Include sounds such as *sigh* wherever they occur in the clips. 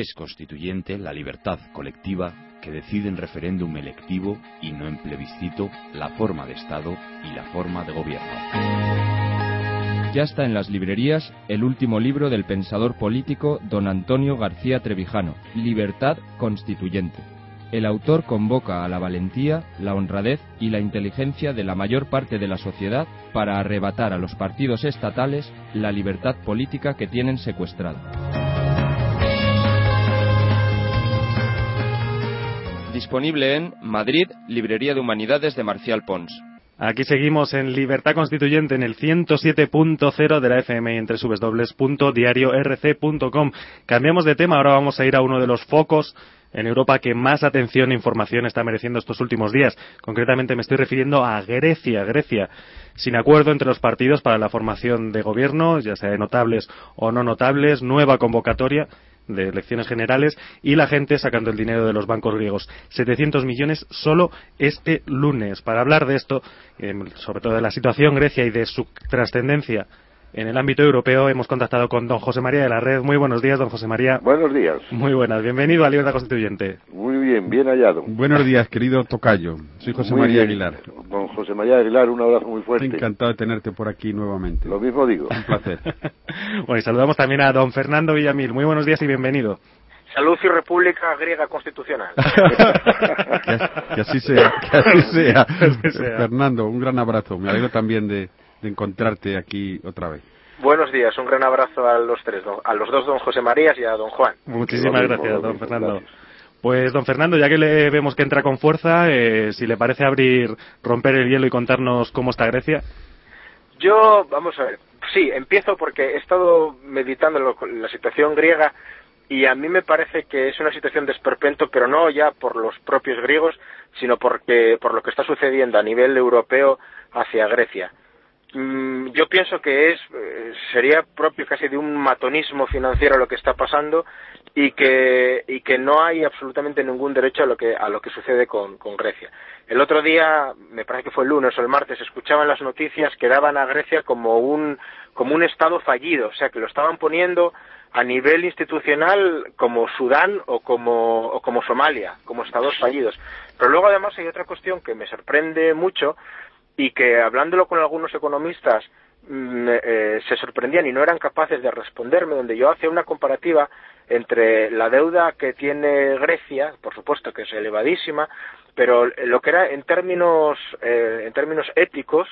es constituyente la libertad colectiva que decide en referéndum electivo y no en plebiscito la forma de Estado y la forma de gobierno. Ya está en las librerías el último libro del pensador político don Antonio García Trevijano, Libertad Constituyente. El autor convoca a la valentía, la honradez y la inteligencia de la mayor parte de la sociedad para arrebatar a los partidos estatales la libertad política que tienen secuestrada. Disponible en Madrid, Librería de Humanidades de Marcial Pons. Aquí seguimos en Libertad Constituyente en el 107.0 de la FM y entre www.diariorc.com. Cambiamos de tema, ahora vamos a ir a uno de los focos en Europa que más atención e información está mereciendo estos últimos días. Concretamente me estoy refiriendo a Grecia. Grecia, sin acuerdo entre los partidos para la formación de gobierno, ya sea de notables o no notables, nueva convocatoria de elecciones generales y la gente sacando el dinero de los bancos griegos. 700 millones solo este lunes. Para hablar de esto, eh, sobre todo de la situación Grecia y de su trascendencia en el ámbito europeo, hemos contactado con don José María de la Red. Muy buenos días, don José María. Buenos días. Muy buenas. Bienvenido a Libertad Constituyente. Muy bien, bien hallado. Buenos días, querido Tocayo. Soy José María Aguilar. Don José María Aguilar, un abrazo muy fuerte. Encantado de tenerte por aquí nuevamente. Lo mismo digo. Un placer. *laughs* bueno, y saludamos también a don Fernando Villamil. Muy buenos días y bienvenido. Salud y República Griega Constitucional. *laughs* que, así sea, que así *laughs* sea. Fernando, un gran abrazo. Me alegro también de, de encontrarte aquí otra vez. Buenos días, un gran abrazo a los tres, a los dos don José Marías y a don Juan. Muchísimas gracias, don Fernando. Pues, don Fernando, ya que le vemos que entra con fuerza, eh, si le parece abrir, romper el hielo y contarnos cómo está Grecia. Yo, vamos a ver, sí, empiezo porque he estado meditando la situación griega y a mí me parece que es una situación de esperpento, pero no ya por los propios griegos, sino porque, por lo que está sucediendo a nivel europeo hacia Grecia. Mm, yo pienso que es eh, sería propio casi de un matonismo financiero lo que está pasando y que y que no hay absolutamente ningún derecho a lo que a lo que sucede con, con Grecia. El otro día, me parece que fue el lunes o el martes, escuchaban las noticias que daban a Grecia como un como un estado fallido, o sea, que lo estaban poniendo a nivel institucional como Sudán o como, o como Somalia, como estados fallidos. Pero luego además hay otra cuestión que me sorprende mucho y que hablándolo con algunos economistas mm, eh, se sorprendían y no eran capaces de responderme, donde yo hacía una comparativa entre la deuda que tiene Grecia, por supuesto que es elevadísima, pero lo que era en términos, eh, en términos éticos,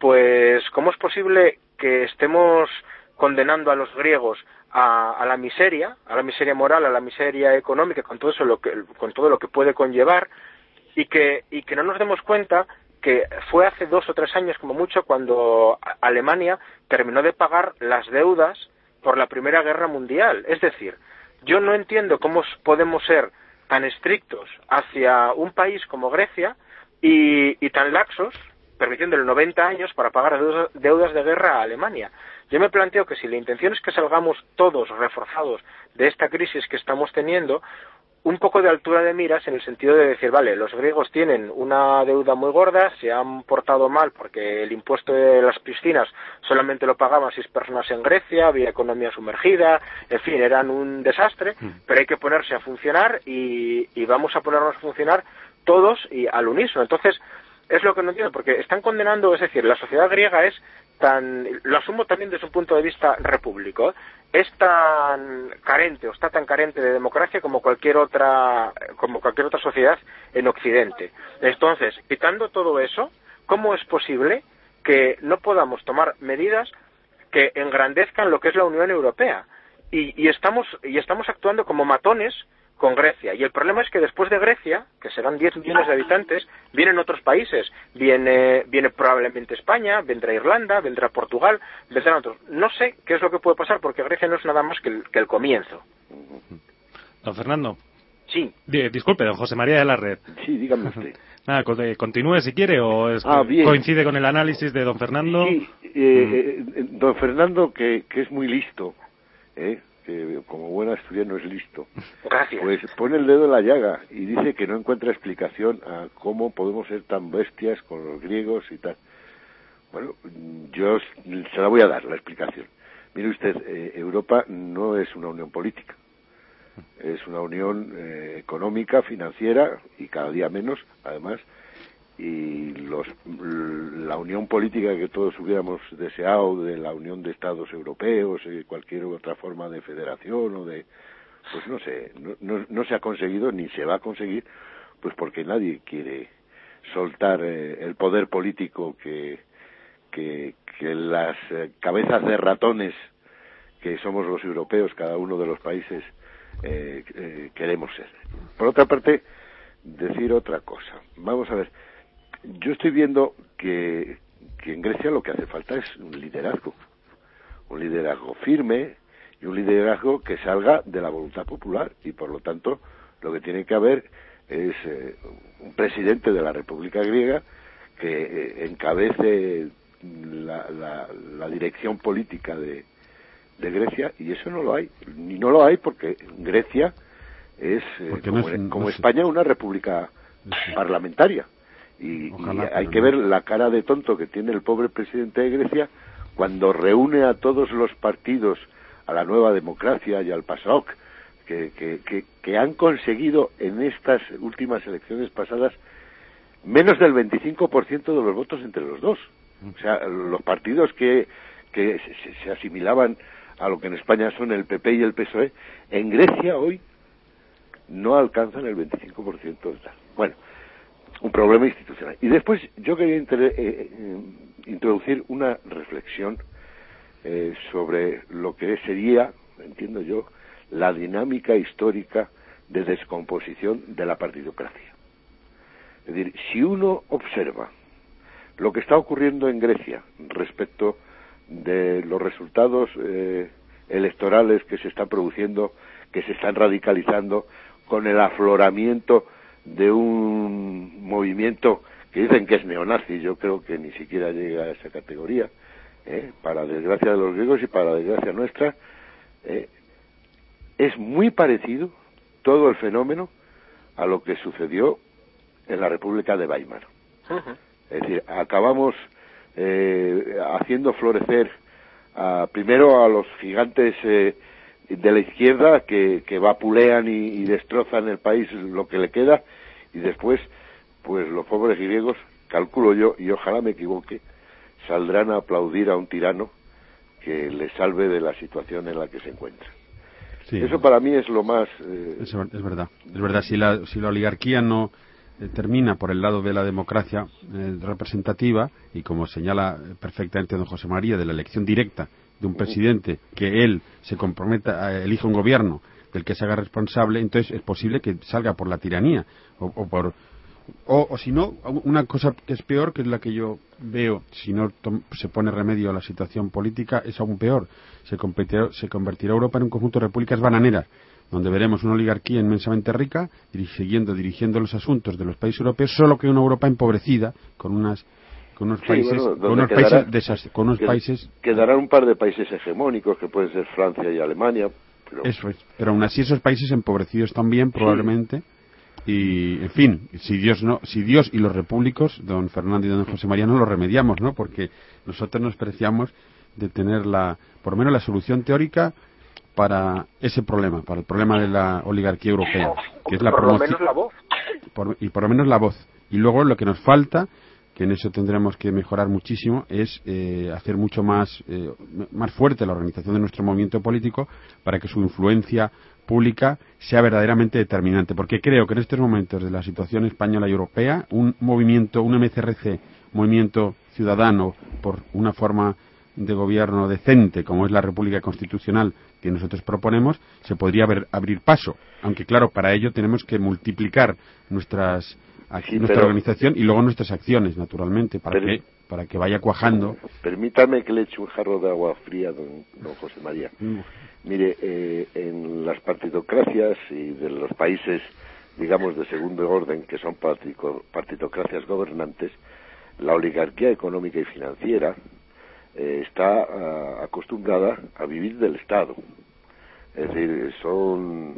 pues cómo es posible que estemos condenando a los griegos a, a, la miseria, a la miseria moral, a la miseria económica, con todo eso lo que, con todo lo que puede conllevar, y que, y que no nos demos cuenta que fue hace dos o tres años como mucho cuando Alemania terminó de pagar las deudas por la Primera Guerra Mundial. Es decir, yo no entiendo cómo podemos ser tan estrictos hacia un país como Grecia y, tan laxos, permitiéndole 90 años para pagar deudas de guerra a Alemania. Yo me planteo que si la intención es que salgamos todos reforzados de esta crisis que estamos teniendo, un poco de altura de miras en el sentido de decir, vale, los griegos tienen una deuda muy gorda, se han portado mal porque el impuesto de las piscinas solamente lo pagaban seis personas en Grecia, había economía sumergida, en fin, eran un desastre, mm. pero hay que ponerse a funcionar y, y vamos a ponernos a funcionar todos y al unísono. Entonces, es lo que no entiendo, porque están condenando, es decir, la sociedad griega es tan, lo asumo también desde un punto de vista repúblico, es tan carente o está tan carente de democracia como cualquier otra, como cualquier otra sociedad en Occidente. Entonces, quitando todo eso, ¿cómo es posible que no podamos tomar medidas que engrandezcan lo que es la Unión Europea? Y, y estamos, y estamos actuando como matones con Grecia. Y el problema es que después de Grecia, que serán 10 millones de habitantes, vienen otros países. Viene, viene probablemente España, vendrá Irlanda, vendrá Portugal, vendrán otros. No sé qué es lo que puede pasar porque Grecia no es nada más que el, que el comienzo. Don Fernando. Sí. disculpe, don José María de la Red. Sí, dígame usted. *laughs* Nada, continúe si quiere o ah, coincide con el análisis de don Fernando. Sí, eh, eh, don Fernando que, que es muy listo, ¿eh? Que como buena estudiante no es listo, pues pone el dedo en la llaga y dice que no encuentra explicación a cómo podemos ser tan bestias con los griegos y tal. Bueno, yo se la voy a dar la explicación. Mire usted, eh, Europa no es una unión política. Es una unión eh, económica, financiera y cada día menos, además, y los, la unión política que todos hubiéramos deseado de la unión de Estados europeos y cualquier otra forma de federación o de pues no sé no, no, se ha conseguido ni se va a conseguir pues porque nadie quiere soltar eh, el poder político que que, las eh, cabezas de ratones que somos los europeos cada uno de los países eh, queremos ser. Por otra parte decir otra cosa. Vamos a ver yo estoy viendo que, en Grecia lo que hace falta es un liderazgo, un liderazgo firme y un liderazgo que salga de la voluntad popular y por lo tanto lo que tiene que haber es eh, un presidente de la República Griega que eh, encabece la, la, dirección política de, de Grecia y eso no lo hay. Ni no lo hay porque Grecia es, eh, como, España una república parlamentaria y, hay que ver la cara de tonto que tiene el pobre presidente de Grecia cuando reúne a todos los partidos, a la nueva democracia y al PASOK, que, que, que, han conseguido en estas últimas elecciones pasadas menos del 25% de los votos entre los dos. O sea, los partidos que, que se, asimilaban a lo que en España son el PP y el PSOE, en Grecia hoy no alcanzan el 25% de tal. Bueno, un problema institucional. Y después yo quería eh, eh, introducir una reflexión eh, sobre lo que sería, entiendo yo, la dinámica histórica de descomposición de la partidocracia. Es decir, si uno observa lo que está ocurriendo en Grecia respecto de los resultados electorales que se están produciendo, que se están radicalizando, con el afloramiento de un movimiento que dicen que es neonazi, yo creo que ni siquiera llega a esa categoría, ¿eh? para desgracia de los griegos y para desgracia nuestra, ¿eh? es muy parecido todo el fenómeno a lo que sucedió en la República de Weimar. Es decir, acabamos eh, haciendo florecer primero a los gigantes de la izquierda que, que vapulean y, y, destrozan el país lo que le queda y después pues los pobres griegos, calculo yo, y ojalá me equivoque, saldrán a aplaudir a un tirano que les salve de la situación en la que se encuentra. Eso para mí es lo más... Eh, es, verdad, es verdad. Si la, si la oligarquía no eh, termina por el lado de la democracia eh, representativa, y como señala perfectamente don José María, de la elección directa de un presidente, que él se comprometa, elija un gobierno del que se haga responsable, entonces es posible que salga por la tiranía o, por o, si no, una cosa que es peor, que es la que yo veo, si no se pone remedio a la situación política, es aún peor. Se, se convertirá Europa en un conjunto de repúblicas bananeras, donde veremos una oligarquía inmensamente rica, dirigiendo, dirigiendo los asuntos de los países europeos, solo que una Europa empobrecida, con unas con unos países, con unos países, con unos países quedarán un par de países hegemónicos que pueden ser Francia y Alemania pero... eso es pero aún así esos países empobrecidos también probablemente y en fin si Dios no si Dios y los repúblicos don Fernando y don José María no lo remediamos no porque nosotros nos preciamos de tener la por lo menos la solución teórica para ese problema para el problema de la oligarquía europea que es la por lo menos la voz. y por lo menos la voz. Y luego lo que nos falta que en eso tendremos que mejorar muchísimo, es eh, hacer mucho más, eh, más fuerte la organización de nuestro movimiento político para que su influencia pública sea verdaderamente determinante. Porque creo que en estos momentos de la situación española y europea, un movimiento, un MCRC, movimiento ciudadano, por una forma de gobierno decente, como es la República Constitucional que nosotros proponemos, se podría abrir paso. Aunque, claro, para ello tenemos que multiplicar nuestras nuestra organización y luego nuestras acciones, naturalmente, para que para que vaya cuajando. Permítame que le eche un jarro de agua fría, don, don José María. Mm. Mire, eh, en las partidocracias y de los países, digamos, de segundo orden, que son partidocracias gobernantes, la oligarquía económica y financiera eh, está ah, acostumbrada a vivir del Estado. Es decir, son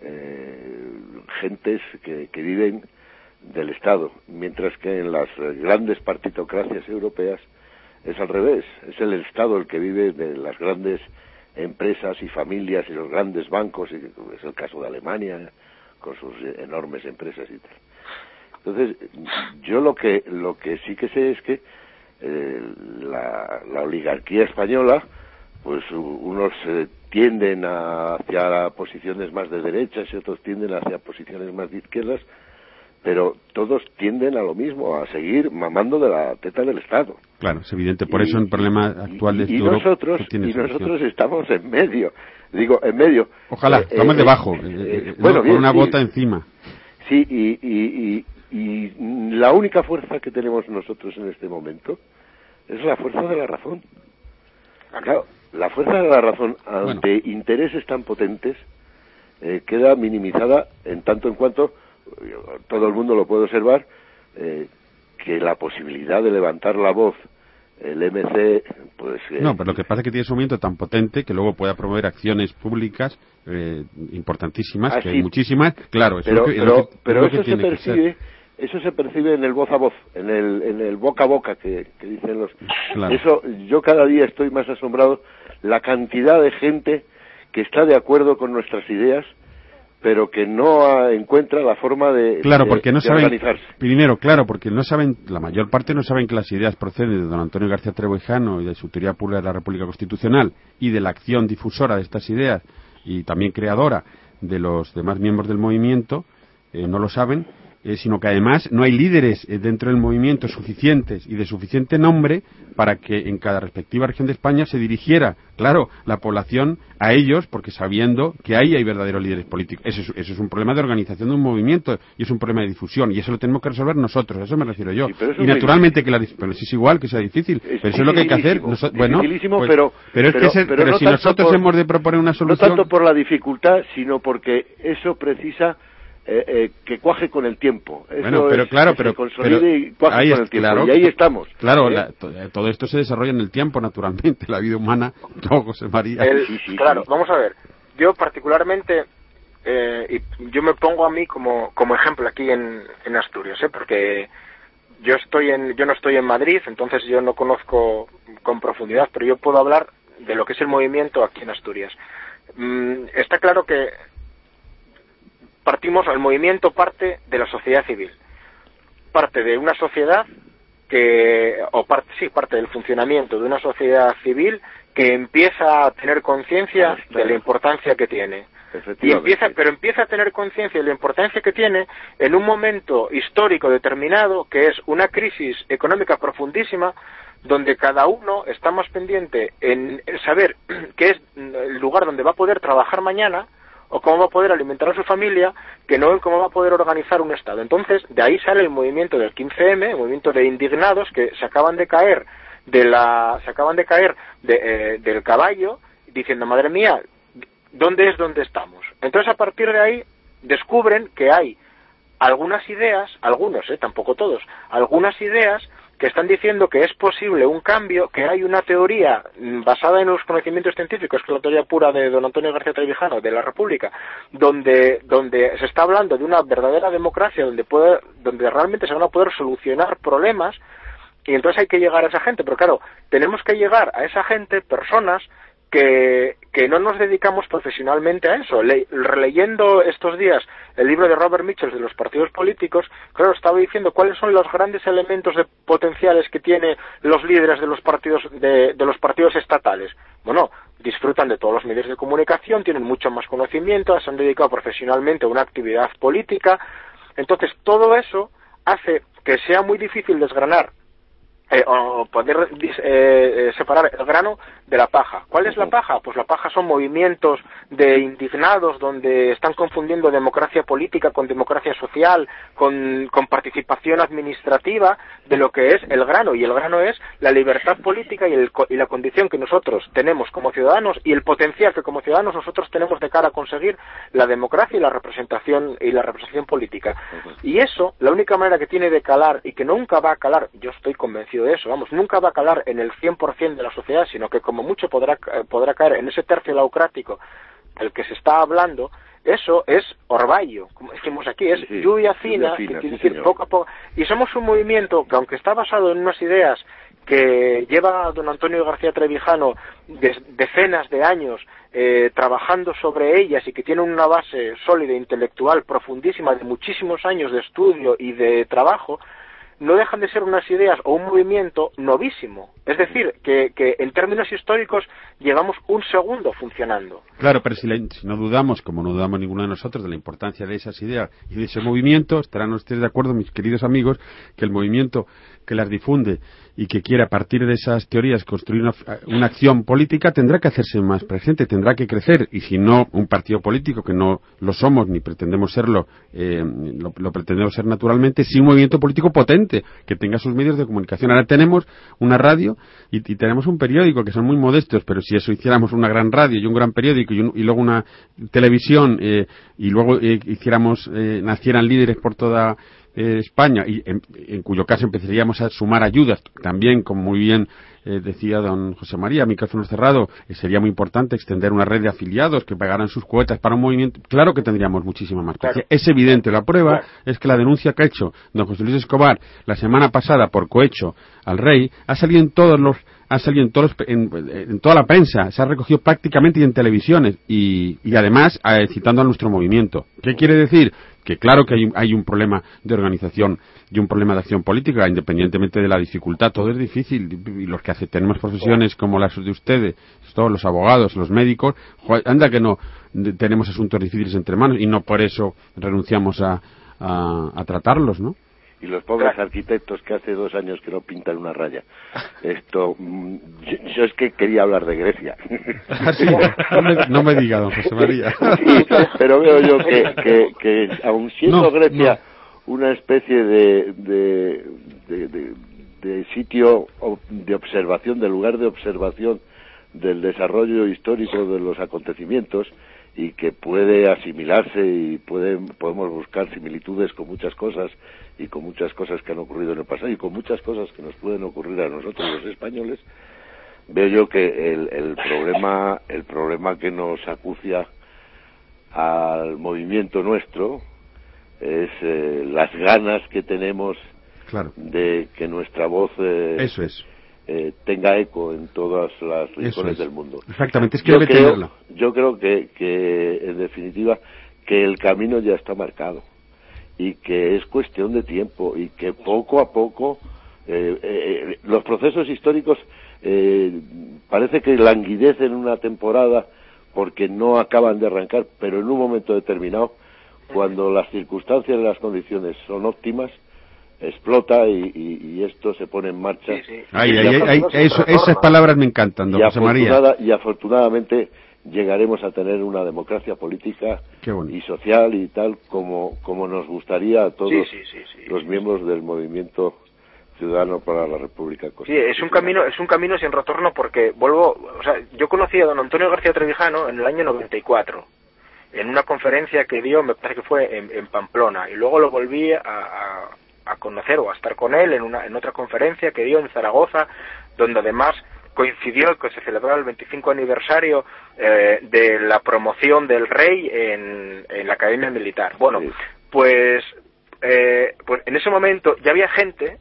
eh, gentes que, que viven del Estado, mientras que en las grandes partitocracias europeas es al revés, es el Estado el que vive de las grandes empresas y familias y los grandes bancos, y es el caso de Alemania, con sus enormes empresas y tal. Entonces, yo lo que, lo que sí que sé es que eh, la, oligarquía española, pues unos eh, tienden hacia posiciones más de derechas y otros tienden hacia posiciones más de izquierdas, pero todos tienden a lo mismo, a seguir mamando de la teta del Estado. Claro, es evidente. Por eso el problema actual de y, y nosotros y nosotros estamos en medio. Digo, en medio. Ojalá, eh, estamos debajo. bueno, con una bota encima. Sí, y, y la única fuerza que tenemos nosotros en este momento es la fuerza de la razón. Claro, la fuerza de la razón ante intereses tan potentes eh, queda minimizada en tanto en cuanto todo el mundo lo puede observar eh, que la posibilidad de levantar la voz el MC, pues... Eh, no, pero lo que pasa es que tiene ese movimiento tan potente que luego pueda promover acciones públicas importantísimas, ah, que hay muchísimas, claro. Pero, pero, eso se percibe eso se percibe en el voz a voz, en el, en el boca a boca que, dicen los. Eso, yo cada día estoy más asombrado la cantidad de gente que está de acuerdo con nuestras ideas, pero que no encuentra la forma de, claro, porque no saben, organizarse. Primero, claro, porque no saben, la mayor parte no saben que las ideas proceden de don Antonio García Trebojano y de su teoría pura de la República Constitucional y de la acción difusora de estas ideas y también creadora de los demás miembros del movimiento, eh, no lo saben eh, sino que además no hay líderes eh, dentro del movimiento suficientes y de suficiente nombre para que en cada respectiva región de España se dirigiera, claro, la población a ellos, porque sabiendo que ahí hay verdaderos líderes políticos. Eso es, un problema de organización de un movimiento y es un problema de difusión y eso lo tenemos que resolver nosotros, a eso me refiero yo. y naturalmente que la, pero es igual que sea difícil, pero eso es lo que hay que hacer. bueno, pues, pero, pero, es que pero, si nosotros hemos de proponer una solución. No tanto por la dificultad, sino porque eso precisa eh, eh, que cuaje con el tiempo. bueno, pero claro, pero, y ahí con el tiempo. y ahí estamos. Claro, ¿eh? todo esto se desarrolla en el tiempo, naturalmente, la vida humana, *laughs* no, José María. claro, vamos a ver. Yo particularmente, y yo me pongo a mí como, como ejemplo aquí en, en Asturias, porque yo estoy en, yo no estoy en Madrid, entonces yo no conozco con profundidad, pero yo puedo hablar de lo que es el movimiento aquí en Asturias. Mm, está claro que partimos, el movimiento parte de la sociedad civil, parte de una sociedad que, o parte, sí, parte del funcionamiento de una sociedad civil que empieza a tener conciencia de la importancia que tiene. Y empieza, pero empieza a tener conciencia de la importancia que tiene en un momento histórico determinado, que es una crisis económica profundísima, donde cada uno está más pendiente en saber *clears throat* qué es el lugar donde va a poder trabajar mañana, o cómo va a poder alimentar a su familia que no en cómo va a poder organizar un Estado. Entonces, de ahí sale el movimiento del 15M, el movimiento de indignados que se acaban de caer de la, se acaban de caer eh, del caballo diciendo, madre mía, ¿dónde es donde estamos? Entonces, a partir de ahí, descubren que hay algunas ideas, algunos, eh, tampoco todos, algunas ideas que están diciendo que es posible un cambio, que hay una teoría basada en los conocimientos científicos, que es la teoría pura de don Antonio García Trevijano, de la República, donde, donde se está hablando de una verdadera democracia, donde, puede, donde realmente se van a poder solucionar problemas, y entonces hay que llegar a esa gente. Pero claro, tenemos que llegar a esa gente, personas, que, que no nos dedicamos profesionalmente a eso. releyendo estos días el libro de Robert Mitchell de los partidos políticos, claro, estaba diciendo cuáles son los grandes elementos de potenciales que tienen los líderes de los partidos de, de los partidos estatales. Bueno, disfrutan de todos los medios de comunicación, tienen mucho más conocimiento, se han dedicado profesionalmente a una actividad política. Entonces, todo eso hace que sea muy difícil desgranar eh, o poder eh, eh, separar el grano de la paja. ¿Cuál es la paja? Pues la paja son movimientos de indignados donde están confundiendo democracia política con democracia social, con, con participación administrativa de lo que es el grano. Y el grano es la libertad política y, el, y la condición que nosotros tenemos como ciudadanos y el potencial que como ciudadanos nosotros tenemos de cara a conseguir la democracia y la representación y la representación política. Y eso, la única manera que tiene de calar y que nunca va a calar, yo estoy convencido de eso, vamos, nunca va a calar en el 100% de la sociedad, sino que como mucho podrá, eh, podrá caer en ese tercio laucrático del que se está hablando, eso es orvallo, como decimos aquí, es lluvia fina, que tiene que ir poco a poco. Y somos un movimiento que, aunque está basado en unas ideas que lleva don Antonio García Trevijano decenas de años eh, trabajando sobre ellas y que tiene una base sólida, intelectual, profundísima, de muchísimos años de estudio y de trabajo, no dejan de ser unas ideas o un movimiento novísimo. Es decir, que, en términos históricos llevamos un segundo funcionando. Claro, pero si, no dudamos, como no dudamos ninguno de nosotros, de la importancia de esas ideas y de ese movimiento, estarán ustedes de acuerdo, mis queridos amigos, que el movimiento que las difunde y que quiere a partir de esas teorías construir una, acción política tendrá que hacerse más presente, tendrá que crecer y si no un partido político que no lo somos ni pretendemos serlo, eh, lo, pretendemos ser naturalmente, sí un movimiento político potente que tenga sus medios de comunicación. Ahora tenemos una radio y, tenemos un periódico que son muy modestos, pero si eso hiciéramos una gran radio y un gran periódico y, luego una televisión eh, y luego eh, hiciéramos nacieran líderes por toda eh, España, y en, cuyo caso empezaríamos a sumar ayudas, también, como muy bien eh, decía don José María, micrófono cerrado, eh, sería muy importante extender una red de afiliados que pagaran sus cuotas para un movimiento. Claro que tendríamos muchísima más. Es evidente. La prueba es que la denuncia que ha hecho don José Luis Escobar la semana pasada por cohecho al rey ha salido en todos los ha salido en, todos, en, toda la prensa, se ha recogido prácticamente y en televisiones y, además citando a nuestro movimiento. ¿Qué quiere decir? que claro que hay, un problema de organización y un problema de acción política, independientemente de la dificultad, todo es difícil y los que hace, tenemos profesiones como las de ustedes, todos los abogados, los médicos, anda que no tenemos asuntos difíciles entre manos y no por eso renunciamos a tratarlos, ¿no? Y los pobres arquitectos que hace dos años que no pintan una raya. Esto, mm, yo, es que quería hablar de Grecia. *laughs* Ah, no, me, diga, don José María. pero veo yo que, que, que aun siendo Grecia una especie de, de, de, de sitio de observación, de lugar de observación del desarrollo histórico de los acontecimientos, y que puede asimilarse y puede, podemos buscar similitudes con muchas cosas y con muchas cosas que han ocurrido en el pasado y con muchas cosas que nos pueden ocurrir a nosotros los españoles, veo yo que el, el problema el problema que nos acucia al movimiento nuestro es eh, las ganas que tenemos de que nuestra voz eh, Eso es eh, tenga eco en todas las regiones del mundo. Exactamente, es que yo creo, Yo creo que, que, en definitiva, que el camino ya está marcado y que es cuestión de tiempo y que poco a poco eh, eh, los procesos históricos parece que languidecen una temporada porque no acaban de arrancar, pero en un momento determinado, cuando las circunstancias y las condiciones son óptimas, explota y, esto se pone en marcha. esas palabras me encantan, don José María. Y afortunadamente llegaremos a tener una democracia política y social y tal como, como nos gustaría a todos los miembros del movimiento ciudadano para la República Sí, es un camino, es un camino sin retorno porque vuelvo, o sea, yo conocí a don Antonio García Trevijano en el año 94 en una conferencia que dio, me parece que fue en, Pamplona, y luego lo volví a, a conocer o a estar con él en, una, en otra conferencia que dio en Zaragoza, donde además coincidió que se celebraba el 25 aniversario eh, de la promoción del rey en, en la Academia Militar. Bueno, pues, eh, pues en ese momento ya había gente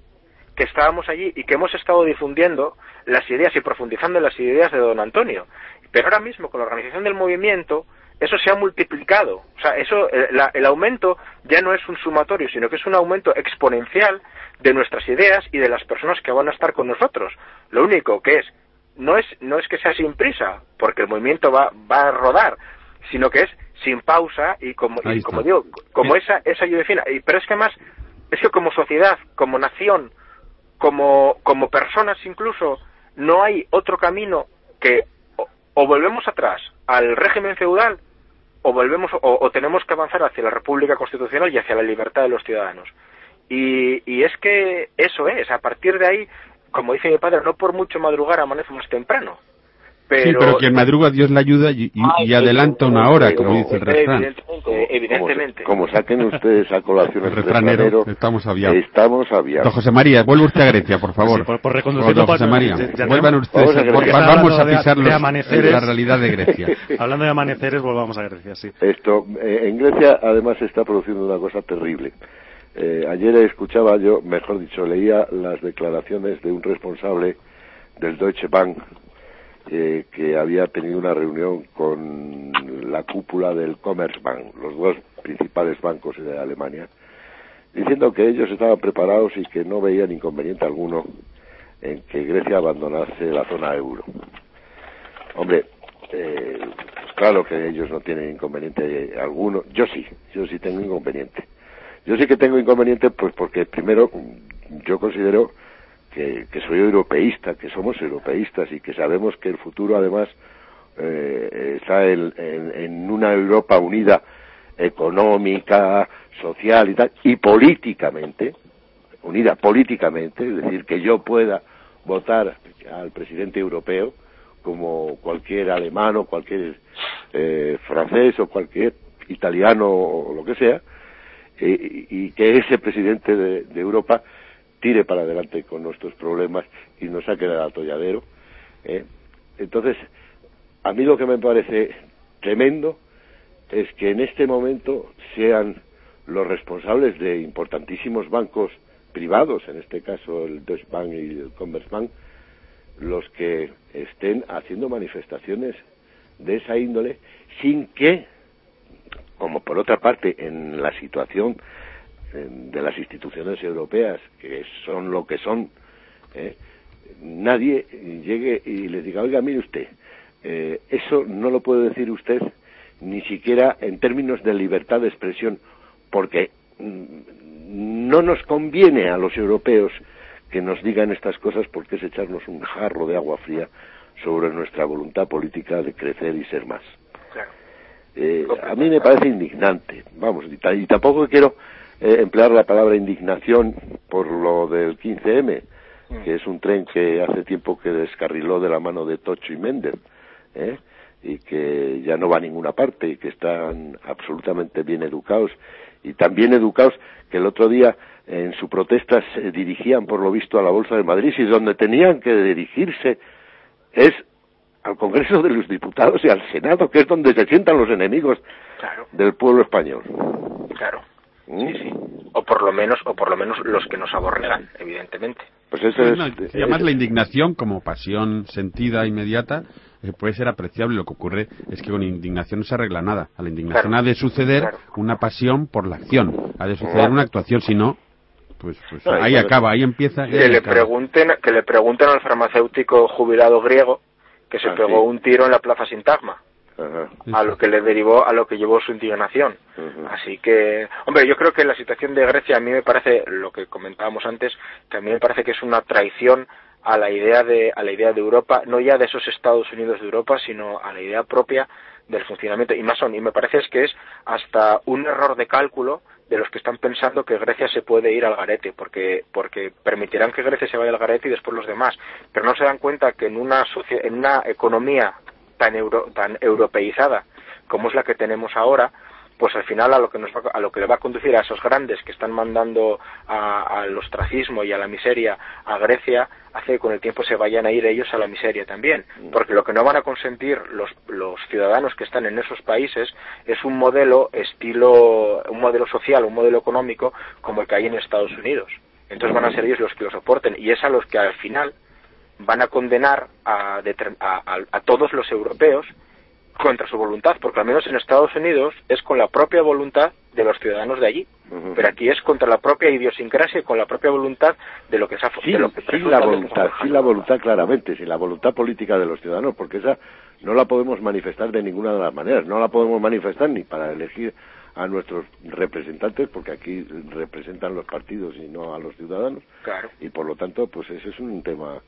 que estábamos allí y que hemos estado difundiendo las ideas y profundizando en las ideas de don Antonio. Pero ahora mismo, con la organización del movimiento, eso se ha multiplicado. O sea, eso, eh, el, aumento ya no es un sumatorio, sino que es un aumento exponencial de nuestras ideas y de las personas que van a estar con nosotros. Lo único que es, no es, no es que sea sin prisa, porque el movimiento va, va a rodar, sino que es sin pausa y como, como digo, como esa, esa lluvia. Y, pero es que más, es que como sociedad, como nación, como, como personas incluso, no hay otro camino que o volvemos atrás al régimen feudal o volvemos o, tenemos que avanzar hacia la República Constitucional y hacia la libertad de los ciudadanos. Y, y es que eso es, a partir de ahí, como dice mi padre, no por mucho madrugar amanece más temprano. Sí, pero quien madruga Dios le ayuda y, adelanta una hora, como dice el refrán. Evidentemente, evidentemente. Como, saquen ustedes a colación el *laughs* refranero, estamos aviados. Estamos aviados. Don José María, vuelve usted a Grecia, por favor. por, por reconducirlo. José María, vuelvan ustedes. Vamos a, pisar la realidad de Grecia. *laughs* Hablando de amaneceres, volvamos a Grecia, sí. Esto, eh, en Grecia además se está produciendo una cosa terrible. Eh, ayer escuchaba yo, mejor dicho, leía las declaraciones de un responsable del Deutsche Bank eh, que había tenido una reunión con la cúpula del Commerzbank, los dos principales bancos de Alemania, diciendo que ellos estaban preparados y que no veían inconveniente alguno en que Grecia abandonase la zona euro. Hombre, eh, claro que ellos no tienen inconveniente alguno. Yo sí, yo sí tengo inconveniente. Yo sí que tengo inconveniente, pues porque primero yo considero que, soy europeísta, que somos europeístas y que sabemos que el futuro además eh, está en, una Europa unida económica, social y tal, y políticamente, unida políticamente, es decir, que yo pueda votar al presidente europeo como cualquier alemán cualquier eh, francés o cualquier italiano o lo que sea, eh, y que ese presidente de Europa tire para adelante con nuestros problemas y nos saque del atolladero. ¿eh? Entonces, a mí lo que me parece tremendo es que en este momento sean los responsables de importantísimos bancos privados, en este caso el Deutsche Bank y el Commerzbank, los que estén haciendo manifestaciones de esa índole sin que, como por otra parte en la situación de las instituciones europeas, que son lo que son, ¿eh? nadie llegue y le diga, oiga, mire usted, eh, eso no lo puede decir usted ni siquiera en términos de libertad de expresión, porque mm, no nos conviene a los europeos que nos digan estas cosas porque es echarnos un jarro de agua fría sobre nuestra voluntad política de crecer y ser más. Eh, a mí me parece indignante, vamos, y tampoco quiero eh, emplear la palabra indignación por lo del 15M, mm. que es un tren que hace tiempo que descarriló de la mano de Tocho y Méndez, ¿eh? y que ya no va a ninguna parte y que están absolutamente bien educados y tan bien educados que el otro día en su protesta se dirigían por lo visto a la Bolsa de Madrid y donde tenían que dirigirse es al Congreso de los Diputados y al Senado, que es donde se sientan los enemigos del pueblo español. Claro. Sí, sí. O por lo menos, o por lo menos los que nos aborregan, evidentemente. Pues eso es, y además la indignación como pasión sentida inmediata eh, puede ser apreciable. Lo que ocurre es que con indignación no se arregla nada. A la indignación ha de suceder una pasión por la acción, ha de suceder una actuación, si no, pues, pues ahí acaba, ahí empieza. que le pregunten, que le pregunten al farmacéutico jubilado griego que se ah, pegó un tiro en la Plaza Sintagma a lo que le derivó, a lo que llevó su indignación. Así que, hombre, yo creo que la situación de Grecia a mí me parece, lo que comentábamos antes, que a mí me parece que es una traición a la idea de, a la idea de Europa, no ya de esos Estados Unidos de Europa, sino a la idea propia del funcionamiento. Y más aún, y me parece que es hasta un error de cálculo de los que están pensando que Grecia se puede ir al garete, porque, porque permitirán que Grecia se vaya al garete y después los demás. Pero no se dan cuenta que en una, en una economía tan, tan europeizada como es la que tenemos ahora, pues al final a lo que nos a lo que le va a conducir a esos grandes que están mandando al ostracismo y a la miseria a Grecia hace que con el tiempo se vayan a ir ellos a la miseria también mm. porque lo que no van a consentir los, los ciudadanos que están en esos países es un modelo estilo un modelo social un modelo económico como el que hay en Estados Unidos entonces van a ser ellos los que lo soporten y es a los que al final van a condenar a, a, todos los europeos contra su voluntad, porque al menos en Estados Unidos es con la propia voluntad de los ciudadanos de allí, pero aquí es contra la propia idiosincrasia y con la propia voluntad de lo que se ha sí, de lo que sí la voluntad, sí la voluntad claramente, sí la voluntad política de los ciudadanos, porque esa no la podemos manifestar de ninguna de las maneras, no la podemos manifestar ni para elegir a nuestros representantes, porque aquí representan los partidos y no a los ciudadanos, claro. y por lo tanto, pues ese es un tema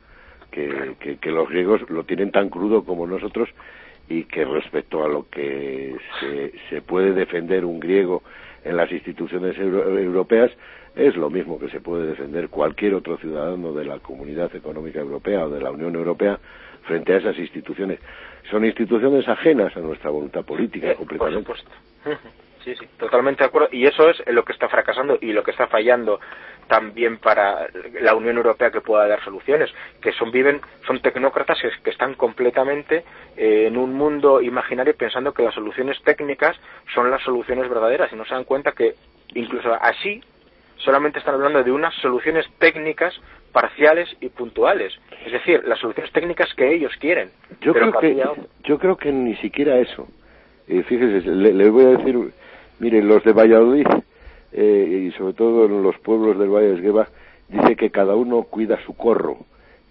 que, que, los griegos lo tienen tan crudo como nosotros y que respecto a lo que se, se puede defender un griego en las instituciones europeas es lo mismo que se puede defender cualquier otro ciudadano de la Comunidad Económica Europea o de la Unión Europea frente a esas instituciones. Son instituciones ajenas a nuestra voluntad política, eh, completamente. Por supuesto. *laughs* Sí, sí, totalmente de acuerdo. Y eso es lo que está fracasando y lo que está fallando también para la Unión Europea que pueda dar soluciones, que son viven, son tecnócratas que, están completamente eh, en un mundo imaginario pensando que las soluciones técnicas son las soluciones verdaderas y no se dan cuenta que incluso así solamente están hablando de unas soluciones técnicas parciales y puntuales, es decir, las soluciones técnicas que ellos quieren. Yo, creo, que, yo creo que ni siquiera eso. Eh, fíjese, le, voy a decir, miren, los de Valladolid eh, y sobre todo en los pueblos del Valle de Esgueva, dice que cada uno cuida su corro,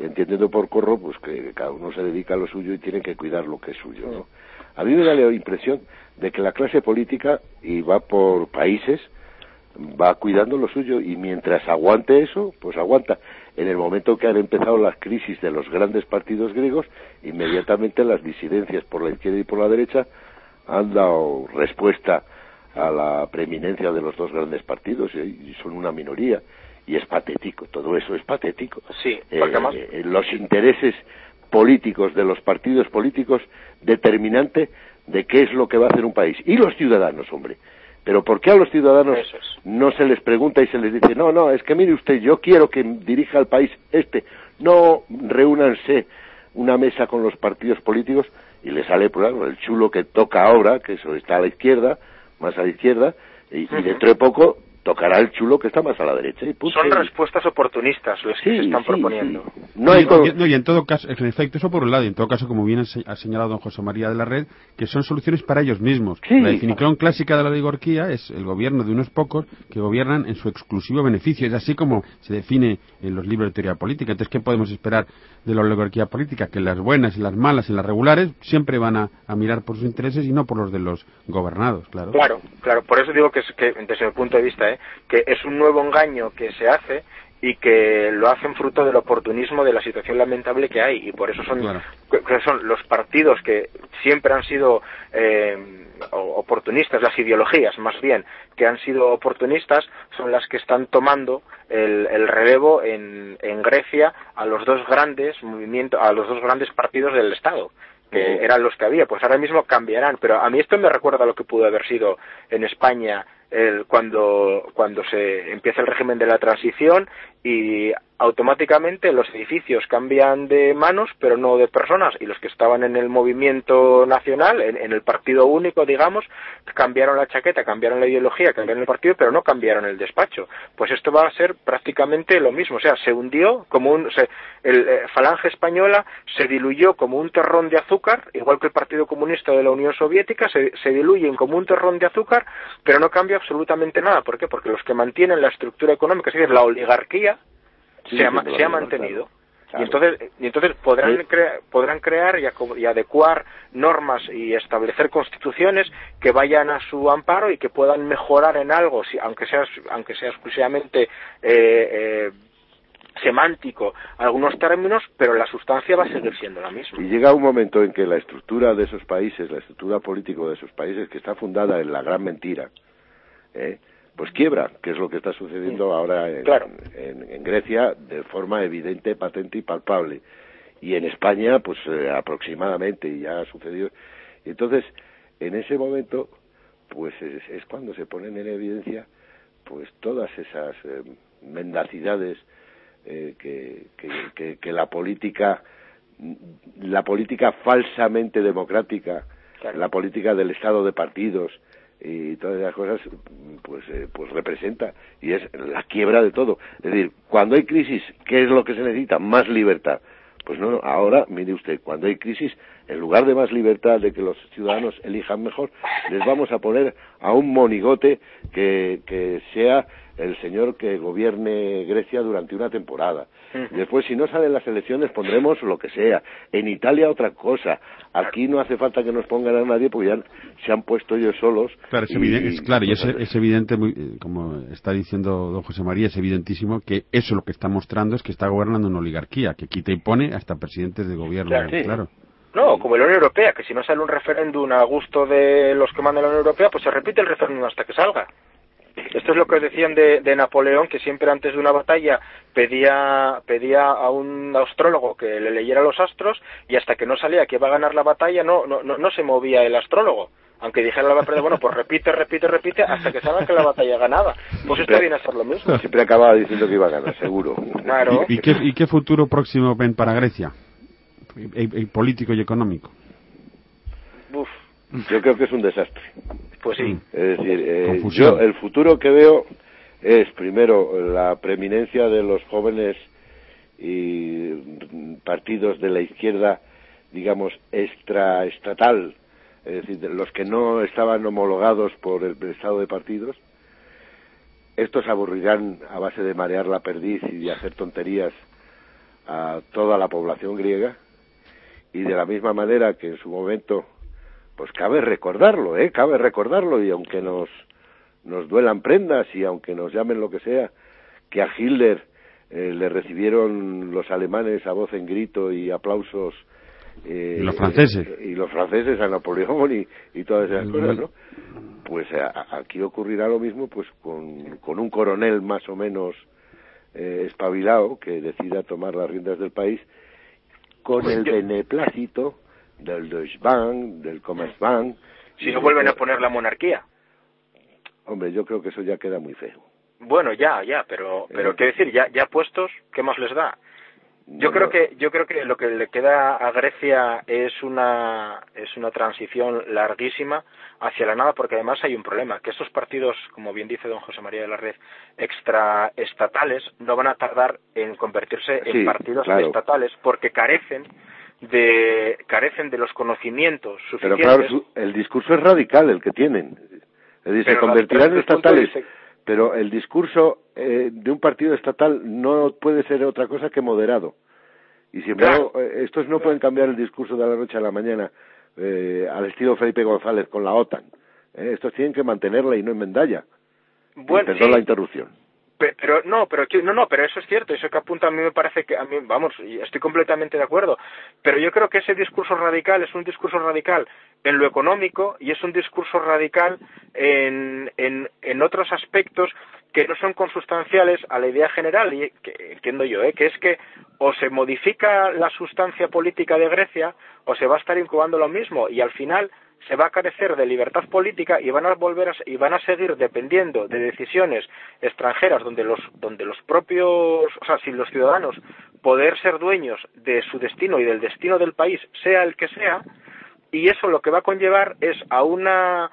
entendiendo por corro pues que cada uno se dedica a lo suyo y tiene que cuidar lo que es suyo. ¿no? A mí me da la impresión de que la clase política, y va por países, va cuidando lo suyo y mientras aguante eso, pues aguanta. En el momento que han empezado las crisis de los grandes partidos griegos, inmediatamente las disidencias por la izquierda y por la derecha han dado respuesta a la preeminencia de los dos grandes partidos y son una minoría y es patético, todo eso es patético. Sí, porque eh, eh, los intereses políticos de los partidos políticos determinante de qué es lo que va a hacer un país y los ciudadanos, hombre. Pero ¿por qué a los ciudadanos no se les pregunta y se les dice, no, no, es que mire usted, yo quiero que dirija el país este, no reúnanse una mesa con los partidos políticos y le sale, por el chulo que toca ahora, que eso está a la izquierda, más a la izquierda, y, dentro de poco tocará el chulo que está más a la derecha. Y Son respuestas oportunistas los que se están proponiendo. No, hay y, en todo caso, en efecto, eso por un lado, y en todo caso, como bien ha señalado don José María de la Red, que son soluciones para ellos mismos. La definición clásica de la oligarquía es el gobierno de unos pocos que gobiernan en su exclusivo beneficio. Es así como se define en los libros de teoría política. Entonces, ¿qué podemos esperar de la oligarquía política? Que las buenas y las malas y las regulares siempre van a, mirar por sus intereses y no por los de los gobernados, claro. Claro, claro. Por eso digo que desde mi punto de vista, ¿eh? que es un nuevo engaño que se hace y que lo hacen fruto del oportunismo de la situación lamentable que hay. Y por eso son, son los partidos que siempre han sido eh, oportunistas, las ideologías más bien que han sido oportunistas son las que están tomando el, el relevo en, en Grecia a los dos grandes movimientos, a los dos grandes partidos del Estado que eran los que había, pues ahora mismo cambiarán, pero a mí esto me recuerda a lo que pudo haber sido en España el, cuando, cuando se empieza el régimen de la transición y automáticamente los edificios cambian de manos, pero no de personas, y los que estaban en el movimiento nacional, en, el partido único, digamos, cambiaron la chaqueta, cambiaron la ideología, cambiaron el partido, pero no cambiaron el despacho. Pues esto va a ser prácticamente lo mismo, o sea, se hundió como un, se, el eh, Falange Española se diluyó como un terrón de azúcar, igual que el Partido Comunista de la Unión Soviética, se, se diluyen como un terrón de azúcar, pero no cambia absolutamente nada. ¿Por qué? Porque los que mantienen la estructura económica, es decir, la oligarquía, se, ha, mantenido. Y entonces, y entonces podrán, podrán crear y, adecuar normas y establecer constituciones que vayan a su amparo y que puedan mejorar en algo, si, aunque, sea, aunque sea exclusivamente eh, eh, semántico algunos términos, pero la sustancia va a seguir siendo la misma. Y llega un momento en que la estructura de esos países, la estructura política de esos países, que está fundada en la gran mentira, ¿eh? pues quiebra, que es lo que está sucediendo ahora en, Grecia de forma evidente, patente y palpable. Y en España, pues eh, aproximadamente, y ya ha sucedido. Y entonces, en ese momento, pues es, cuando se ponen en evidencia pues todas esas eh, mendacidades eh, que, que, que, la política la política falsamente democrática la política del estado de partidos y todas esas cosas pues eh, pues representa y es la quiebra de todo. Es decir cuando hay crisis qué es lo que se necesita más libertad. Pues no, ahora mire usted cuando hay crisis en lugar de más libertad de que los ciudadanos elijan mejor les vamos a poner a un monigote que, que sea el señor que gobierne Grecia durante una temporada. Después, si no salen las elecciones, pondremos lo que sea. En Italia, otra cosa. Aquí no hace falta que nos pongan a nadie, porque ya se han puesto ellos solos. Claro, es, evidente, claro, y es, evidente, eh, como está diciendo don José María, es evidentísimo que eso lo que está mostrando es que está gobernando una oligarquía, que quita y pone hasta presidentes de gobierno. claro. No, como la Unión Europea, que si no sale un referéndum a gusto de los que mandan la Unión Europea, pues se repite el referéndum hasta que salga. Esto es lo que decían de, de, Napoleón, que siempre antes de una batalla pedía, pedía a un astrólogo que le leyera los astros y hasta que no salía que iba a ganar la batalla no, no, no, no se movía el astrólogo aunque dijera la batalla, bueno, pues repite, repite, repite, hasta que salga que la batalla ganada. Pues esto viene a ser lo mismo. Siempre acababa diciendo que iba a ganar, seguro. Claro. ¿Y, qué, ¿Y, qué, futuro próximo ven para Grecia? Y, político y económico. Yo creo que es un desastre. Pues sí. Es decir, eh, yo el futuro que veo es, primero, la preeminencia de los jóvenes y partidos de la izquierda, digamos, extraestatal, es decir, los que no estaban homologados por el estado de partidos, estos aburrirán a base de marear la perdiz y de hacer tonterías a toda la población griega, y de la misma manera que en su momento, pues cabe recordarlo, ¿eh? Cabe recordarlo, y aunque nos, nos duelan prendas y aunque nos llamen lo que sea, que a Hitler eh, le recibieron los alemanes a voz en grito y aplausos eh, y los franceses. y los franceses a Napoleón y, y todas esas cosas, ¿no? Pues aquí ocurrirá lo mismo pues con, con un coronel más o menos eh, espabilado que decida tomar las riendas del país con pues el beneplácito del Deutsche Bank, del Commerzbank. Si no vuelven a poner la monarquía. Hombre, yo creo que eso ya queda muy feo. Bueno, ya, ya, pero, pero eh, qué decir, ya, ya puestos, ¿qué más les da? Yo creo que yo creo que lo que le queda a Grecia es una es una transición larguísima hacia la nada porque además hay un problema que estos partidos como bien dice don José María de la Red extraestatales no van a tardar en convertirse en partidos estatales porque carecen de carecen de los conocimientos suficientes. Pero claro, el discurso es radical el que tienen. Es decir, se convertirán en estatales pero el discurso eh, de un partido estatal no puede ser otra cosa que moderado. Y sin embargo, eh, estos no pueden cambiar el discurso de la noche a la mañana eh, al estilo Felipe González con la OTAN. estos tienen que mantenerla y no en Mendalla. Bueno, perdón la interrupción. Pero no, pero no, no, pero eso es cierto, eso que apunta a mí me parece que a mí, vamos, estoy completamente de acuerdo. Pero yo creo que ese discurso radical es un discurso radical en lo económico y es un discurso radical en, en, en otros aspectos que no son consustanciales a la idea general y que entiendo yo, ¿eh? que es que o se modifica la sustancia política de Grecia o se va a estar incubando lo mismo y al final se va a carecer de libertad política y van a volver a, y van a seguir dependiendo de decisiones extranjeras donde los donde los propios o sea si los ciudadanos poder ser dueños de su destino y del destino del país sea el que sea y eso lo que va a conllevar es a una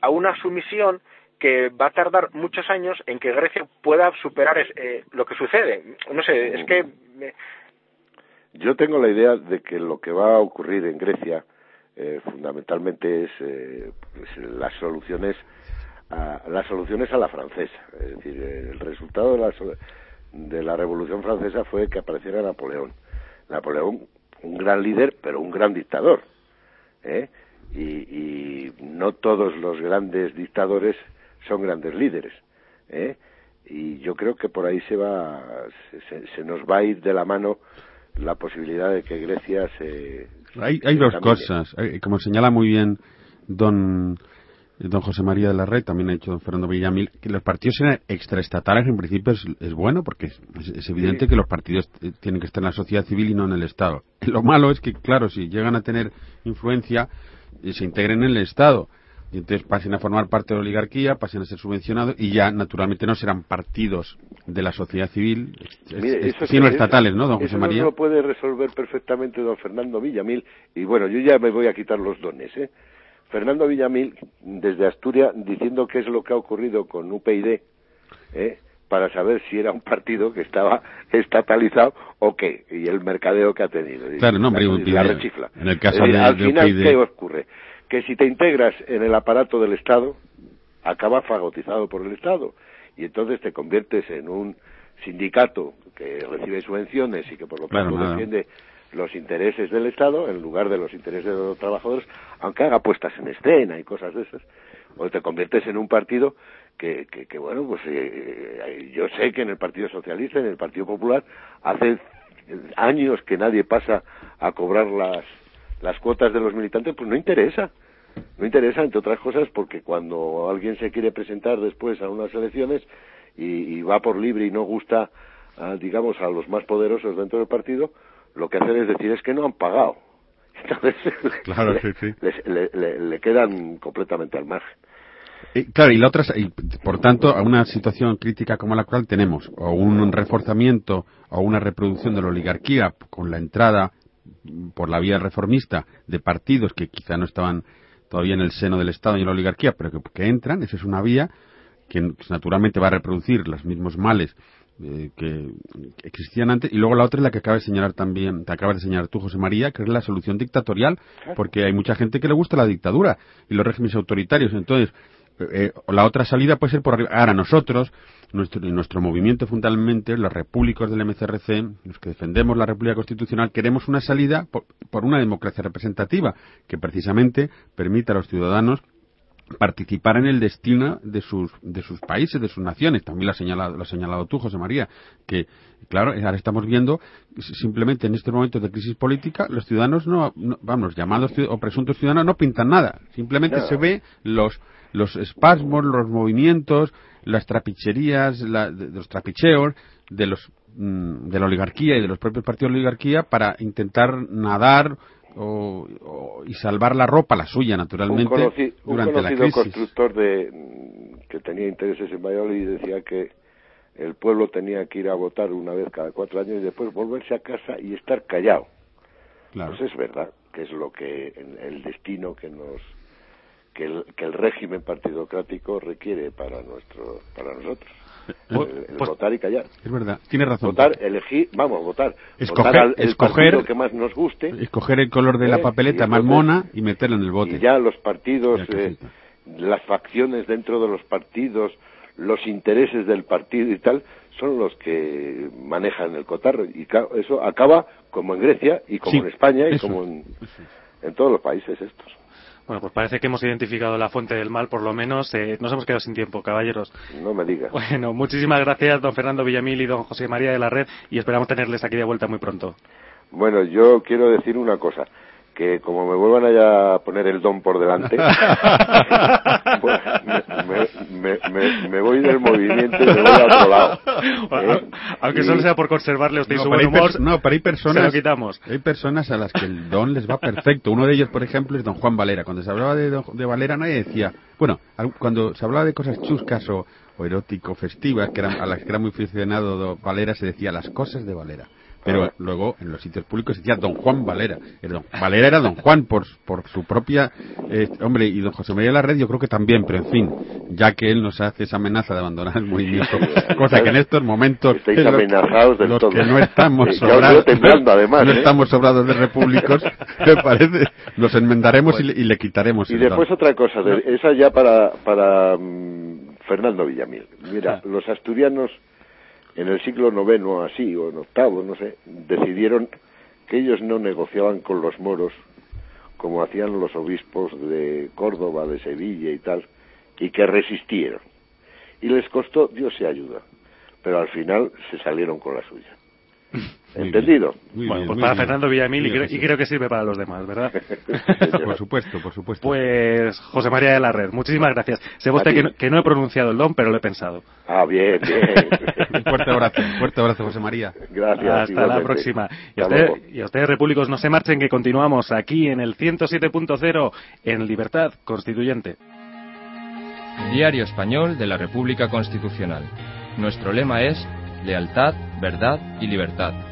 a una sumisión que va a tardar muchos años en que Grecia pueda superar eh, lo que sucede. No sé es que yo tengo la idea de que lo que va a ocurrir en Grecia eh, fundamentalmente es eh, pues, las soluciones a, las soluciones a la francesa es decir el resultado de la, de la revolución francesa fue que apareciera Napoleón Napoleón un gran líder pero un gran dictador ¿eh? y, no todos los grandes dictadores son grandes líderes ¿eh? y yo creo que por ahí se va se, se, nos va a ir de la mano la posibilidad de que Grecia se hay, hay dos cosas. Como señala muy bien don, don José María de la Red, también ha dicho don Fernando Villamil, que los partidos extraestatales en principio es, bueno, porque es, evidente que los partidos tienen que estar en la sociedad civil y no en el Estado. *laughs* Lo malo es que, claro, si llegan a tener influencia, eh, se integren en el Estado y entonces pasen a formar parte de la oligarquía, pasen a ser subvencionados y ya naturalmente no serán partidos de la sociedad civil, sino estatales, ¿no, don José María? Eso lo puede resolver perfectamente don Fernando Villamil y bueno, yo ya me voy a quitar los dones, ¿eh? Fernando Villamil, desde Asturias, diciendo qué es lo que ha ocurrido con UPyD, ¿eh? para saber si era un partido que estaba estatalizado o qué, y el mercadeo que ha tenido. Claro, no, la, rechifla. En el caso de, al final, ¿qué ocurre? Que si te integras en el aparato del Estado, acabas fagotizado por el Estado. Y entonces te conviertes en un sindicato que recibe subvenciones y que por lo tanto defiende los intereses del Estado en lugar de los intereses de los trabajadores, aunque haga puestas en escena y cosas de esas, o te conviertes en un partido que, que, bueno, pues eh, yo sé que en el Partido Socialista, en el Partido Popular, hace años que nadie pasa a cobrar las, las cuotas de los militantes, pues no interesa No interesa, entre otras cosas, porque cuando alguien se quiere presentar después a unas elecciones y, va por libre y no gusta, digamos, a los más poderosos dentro del partido, lo que hacen es decir es que no han pagado. *laughs* Entonces, claro, le, quedan completamente al margen. Y, claro, y la otra, y por tanto, a una situación crítica como la actual tenemos o un reforzamiento o una reproducción de la oligarquía con la entrada por la vía reformista de partidos que quizá no estaban todavía en el seno del Estado y en la oligarquía, pero que, entran, esa es una vía que naturalmente va a reproducir los mismos males eh, que existían antes. Y luego la otra es la que acaba de señalar también te acabas de señalar tú José María que es la solución dictatorial porque hay mucha gente que le gusta la dictadura y los regímenes autoritarios. Entonces eh, la otra salida puede ser por arriba. Ahora, nosotros, nuestro, nuestro movimiento fundamentalmente, los repúblicos del MCRC, los que defendemos la República Constitucional, queremos una salida por, una democracia representativa que precisamente permita a los ciudadanos participar en el destino de sus, de sus países, de sus naciones. También lo has señalado, lo has señalado tú, José María, que, claro, ahora estamos viendo simplemente en estos momentos de crisis política, los ciudadanos no, vamos, llamados o presuntos ciudadanos no pintan nada. Simplemente se ve los, los espasmos, los movimientos, las trapicherías, de, los trapicheos de los mm, de la oligarquía y de los propios partidos de la oligarquía para intentar nadar o, y salvar la ropa, la suya naturalmente, un durante la crisis. constructor de, mm, que tenía intereses en Valladolid decía que el pueblo tenía que ir a votar una vez cada cuatro años y después volverse a casa y estar callado. Claro. Pues es verdad, que es lo que el destino que nos que el, que el régimen partidocrático requiere para nuestro para nosotros. El, pues, votar y callar. Es verdad, tiene razón. Votar, elegir, vamos, votar. Escoger, el escoger que más nos guste. Escoger el color de la eh, papeleta más mona y meterla en el bote. Y ya los partidos, eh, las facciones dentro de los partidos, los intereses del partido y tal, son los que manejan el cotarro. Y eso acaba como en Grecia y como en España y como en, en todos los países estos. Bueno, pues parece que hemos identificado la fuente del mal, por lo menos. Eh, nos hemos quedado sin tiempo, caballeros. No me digas. Bueno, muchísimas gracias, don Fernando Villamil y don José María de la Red, y esperamos tenerles aquí de vuelta muy pronto. Bueno, yo quiero decir una cosa que como me vuelvan a poner el don por delante, *laughs* pues me, voy del movimiento y me voy a otro lado. ¿eh? Aunque solo sea por conservarle usted su buen humor, no, pero hay personas, lo quitamos. hay personas a las que el don les va perfecto. Uno de ellos, por ejemplo, es don Juan Valera. Cuando se hablaba de, de Valera nadie decía, bueno, cuando se hablaba de cosas chuscas o, erótico festivas, que eran, a las que era muy aficionado Valera, se decía las cosas de Valera pero luego en los sitios públicos decía don Juan Valera. Valera era don Juan por, por su propia. Eh, hombre, y don José María de la Red yo creo que también, pero en fin, ya que él nos hace esa amenaza de abandonar el movimiento, *laughs* cosa que en estos momentos. Estáis amenazados del todo. que no estamos *laughs* sobrados. además, no ¿eh? estamos sobrados de repúblicos, *laughs* me parece, nos enmendaremos y, le, quitaremos. Y después otra cosa, esa ya para, para mm, Fernando Villamil. Mira, ah. los asturianos en el siglo IX así, o en octavo, no sé, decidieron que ellos no negociaban con los moros como hacían los obispos de Córdoba, de Sevilla y tal, y que resistieron. Y les costó, Dios se ayuda, pero al final se salieron con la suya. *laughs* ¿Entendido? bueno, pues para Fernando Villamil y, creo, que sirve para los demás, ¿verdad? *laughs* por supuesto, por supuesto. Pues José María de la Red, muchísimas gracias. Sé usted que no, que no, he pronunciado el don, pero lo he pensado. Ah, bien, bien. *laughs* un fuerte abrazo, fuerte abrazo, José María. Gracias. Hasta la próxima. Y a, usted, y a ustedes, repúblicos, no se marchen, que continuamos aquí en el 107.0 en Libertad Constituyente. Diario Español de la República Constitucional. Nuestro lema es lealtad, verdad y libertad.